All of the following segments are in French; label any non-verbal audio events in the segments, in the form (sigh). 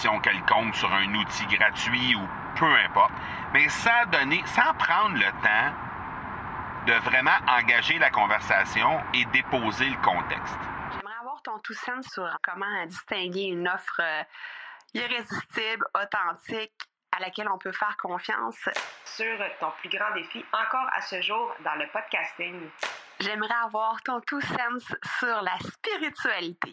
quelconque sur un outil gratuit ou peu importe, mais sans donner, sans prendre le temps de vraiment engager la conversation et déposer le contexte. J'aimerais avoir ton tout sens sur comment distinguer une offre euh, irrésistible, authentique, à laquelle on peut faire confiance. Sur ton plus grand défi encore à ce jour dans le podcasting. J'aimerais avoir ton tout sens sur la spiritualité.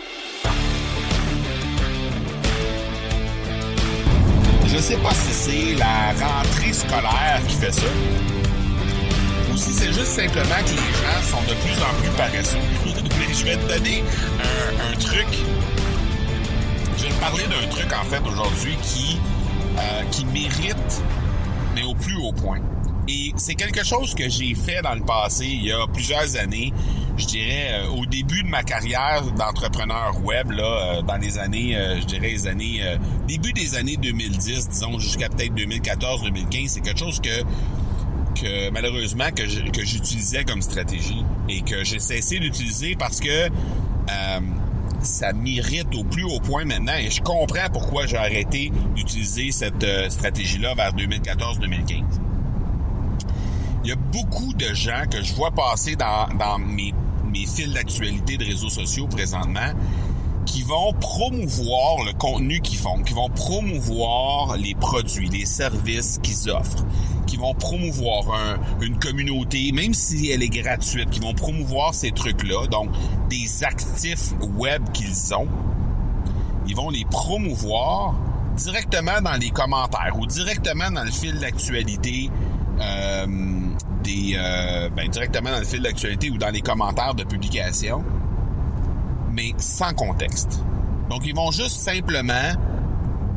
Sais pas si c'est la rentrée scolaire qui fait ça ou si c'est juste simplement que les gens sont de plus en plus paresseux. (laughs) Mais je vais te donner un, un truc. Je vais te parler d'un truc en fait aujourd'hui qui, euh, qui mérite, mais au plus haut point. Et c'est quelque chose que j'ai fait dans le passé, il y a plusieurs années. Je dirais euh, au début de ma carrière d'entrepreneur web, là, euh, dans les années, euh, je dirais les années, début des années 2010, disons jusqu'à peut-être 2014-2015, c'est quelque chose que malheureusement que j'utilisais comme stratégie et que j'ai cessé d'utiliser parce que ça m'irrite au plus haut point maintenant et je comprends pourquoi j'ai arrêté d'utiliser cette stratégie-là vers 2014-2015. Il y a beaucoup de gens que je vois passer dans, dans mes, mes fils d'actualité de réseaux sociaux présentement qui vont promouvoir le contenu qu'ils font, qui vont promouvoir les produits, les services qu'ils offrent, qui vont promouvoir un- une communauté, même si elle est gratuite, qui vont promouvoir ces trucs-là, donc des actifs web qu'ils ont, ils vont les promouvoir directement dans les commentaires ou directement dans le fil d'actualité euh, des euh, ben, directement dans le fil d'actualité ou dans les commentaires de publication mais sans contexte. Donc, ils vont juste simplement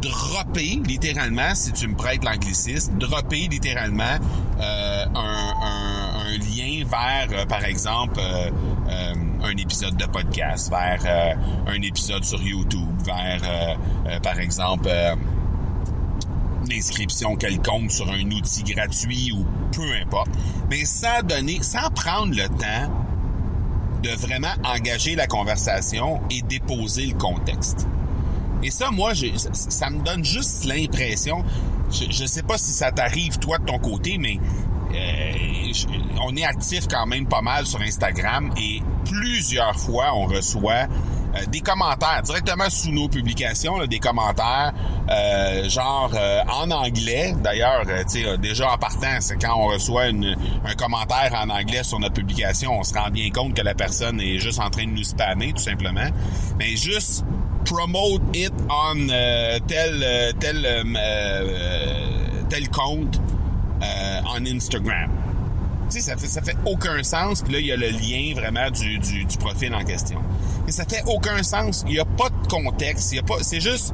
dropper, littéralement, si tu me prêtes l'anglicisme, dropper littéralement euh, un, lien vers, par exemple, un épisode de podcast, vers un épisode sur YouTube, vers, par exemple, euh, une inscription quelconque sur un outil gratuit ou peu importe, mais sans donner, sans prendre le temps de vraiment engager la conversation et déposer le contexte. Et ça, moi, ça, me donne juste l'impression, je, je sais pas si ça t'arrive toi de ton côté, mais euh, on est actif quand même pas mal sur Instagram et plusieurs fois on reçoit euh, des commentaires directement sous nos publications, là, des commentaires euh, genre euh, en anglais. D'ailleurs, euh, tu sais, euh, déjà en partant, c'est quand on reçoit une- un commentaire en anglais sur notre publication, on se rend bien compte que la personne est juste en train de nous spammer, tout simplement. Mais juste promote it on tel tel tel compte en Instagram. Tu sais, ça fait, ça fait aucun sens. Puis là, il y a le lien vraiment du, du, du profil en question. Mais ça fait aucun sens. Il n'y a pas de contexte. Il y a pas, c'est juste,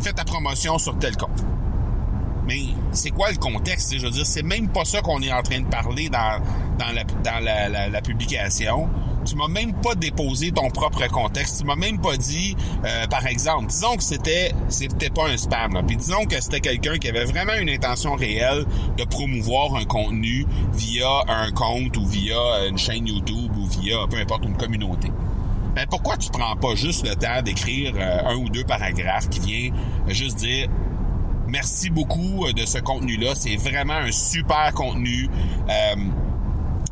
fais ta promotion sur tel compte. Mais c'est quoi le contexte? Je veux dire, c'est même pas ça qu'on est en train de parler dans, dans, la, dans la, la, la publication. Tu m'as même pas déposé ton propre contexte. Tu m'as même pas dit, euh, par exemple, disons que c'était c'était pas un spam, puis disons que c'était quelqu'un qui avait vraiment une intention réelle de promouvoir un contenu via un compte ou via une chaîne YouTube ou via peu importe une communauté. Ben pourquoi tu prends pas juste le temps d'écrire euh, un ou deux paragraphes qui vient juste dire merci beaucoup euh, de ce contenu-là. C'est vraiment un super contenu.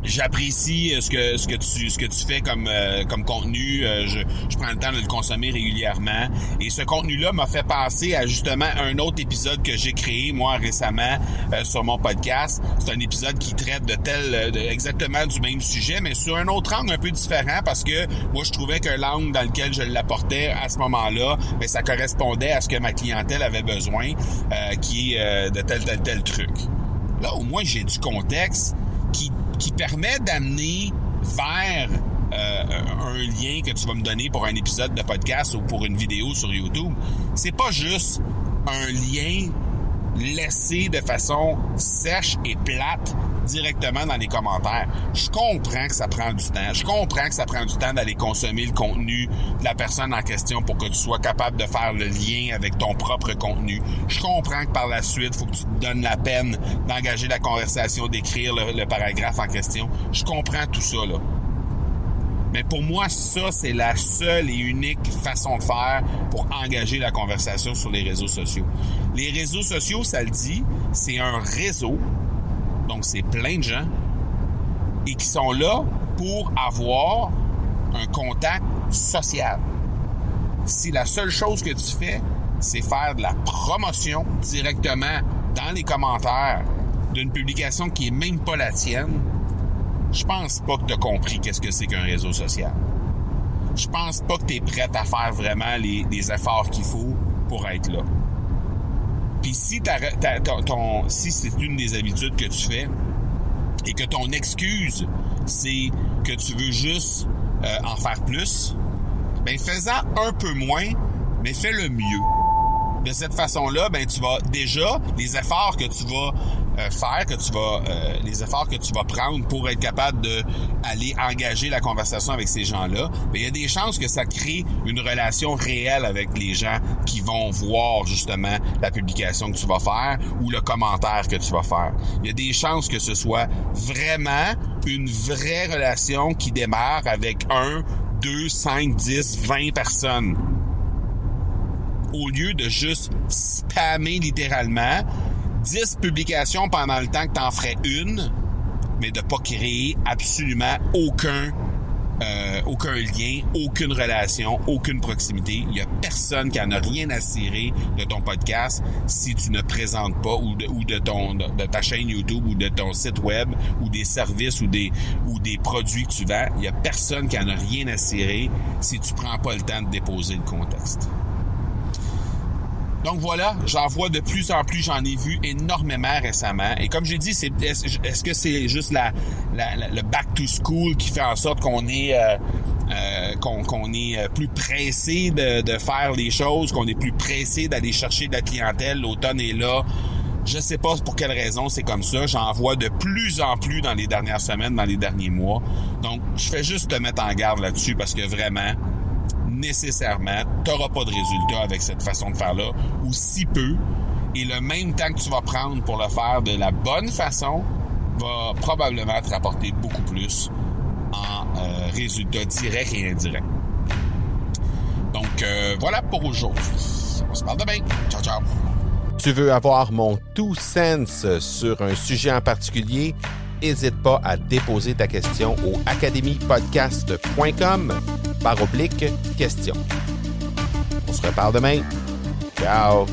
J'apprécie euh, ce que ce que tu ce que tu fais comme euh, comme contenu. Euh, je, je prends le temps de le consommer régulièrement. Et ce contenu-là m'a fait penser à justement un autre épisode que j'ai créé moi récemment euh, sur mon podcast. C'est un épisode qui traite de tel euh, exactement du même sujet, mais sur un autre angle un peu différent parce que moi je trouvais que l'angle dans lequel je l'apportais à ce moment-là, mais ça correspondait à ce que ma clientèle avait besoin, euh, qui est de tel tel tel truc. Là, au moins, j'ai du contexte qui, permet d'amener vers euh, un lien que tu vas me donner pour un épisode de podcast ou pour une vidéo sur YouTube. C'est pas juste un lien laisser de façon sèche et plate directement dans les commentaires. Je comprends que ça prend du temps. Je comprends que ça prend du temps d'aller consommer le contenu de la personne en question pour que tu sois capable de faire le lien avec ton propre contenu. Je comprends que par la suite, faut que tu te donnes la peine d'engager la conversation, d'écrire le, le paragraphe en question. Je comprends tout ça. Mais pour moi, ça, c'est la seule et unique façon de faire pour engager la conversation sur les réseaux sociaux. Les réseaux sociaux, ça le dit, c'est un réseau, donc c'est plein de gens, et qui sont là pour avoir un contact social. Si la seule chose que tu fais, c'est faire de la promotion directement dans les commentaires d'une publication qui est même pas la tienne, je pense pas que tu as compris qu'est-ce que c'est qu'un réseau social. Je pense pas que tu es prête à faire vraiment les, efforts qu'il faut pour être là. Puis si, c'est une des habitudes que tu fais et que ton excuse, c'est que tu veux juste euh, en faire plus, ben fais-en un peu moins, mais fais-le mieux de cette façon-là, ben tu vas déjà les efforts que tu vas euh, faire, que tu vas euh, les efforts que tu vas prendre pour être capable de aller engager la conversation avec ces gens-là, ben il y a des chances que ça crée une relation réelle avec les gens qui vont voir justement la publication que tu vas faire ou le commentaire que tu vas faire. Il y a des chances que ce soit vraiment une vraie relation qui démarre avec un, deux, cinq, dix, vingt personnes au lieu de juste spammer littéralement 10 publications pendant le temps que tu en ferais une, mais de pas créer absolument aucun euh, aucun lien, aucune relation, aucune proximité. Il y a personne qui en a rien à cirer de ton podcast si tu ne présentes pas ou de, ou de ton de ta chaîne YouTube ou de ton site web ou des services ou des ou des produits que tu vends. Il y a personne qui en a rien à cirer si tu prends pas le temps de déposer le contexte. Donc voilà, j'en vois de plus en plus, j'en ai vu énormément récemment. Et comme j'ai dit, est-ce que c'est juste la, le back to school qui fait en sorte qu'on est euh, euh, qu'on est euh, plus pressé de, de faire les choses, qu'on est plus pressé d'aller chercher de la clientèle? L'automne est là. Je sais pas pour quelle raison c'est comme ça. J'en vois de plus en plus dans les dernières semaines, dans les derniers mois. Donc, je fais juste te mettre en garde là-dessus parce que vraiment, nécessairement, tu pas de résultat avec cette façon de faire-là, ou si peu. Et le même temps que tu vas prendre pour le faire de la bonne façon va probablement te rapporter beaucoup plus en euh, résultats directs et indirects. Donc euh, voilà pour aujourd'hui. On se parle demain. Ciao, ciao. Tu veux avoir mon tout sens sur un sujet en particulier? N'hésite pas à déposer ta question au academypodcast.com par oblique question. On se reparle demain. Ciao!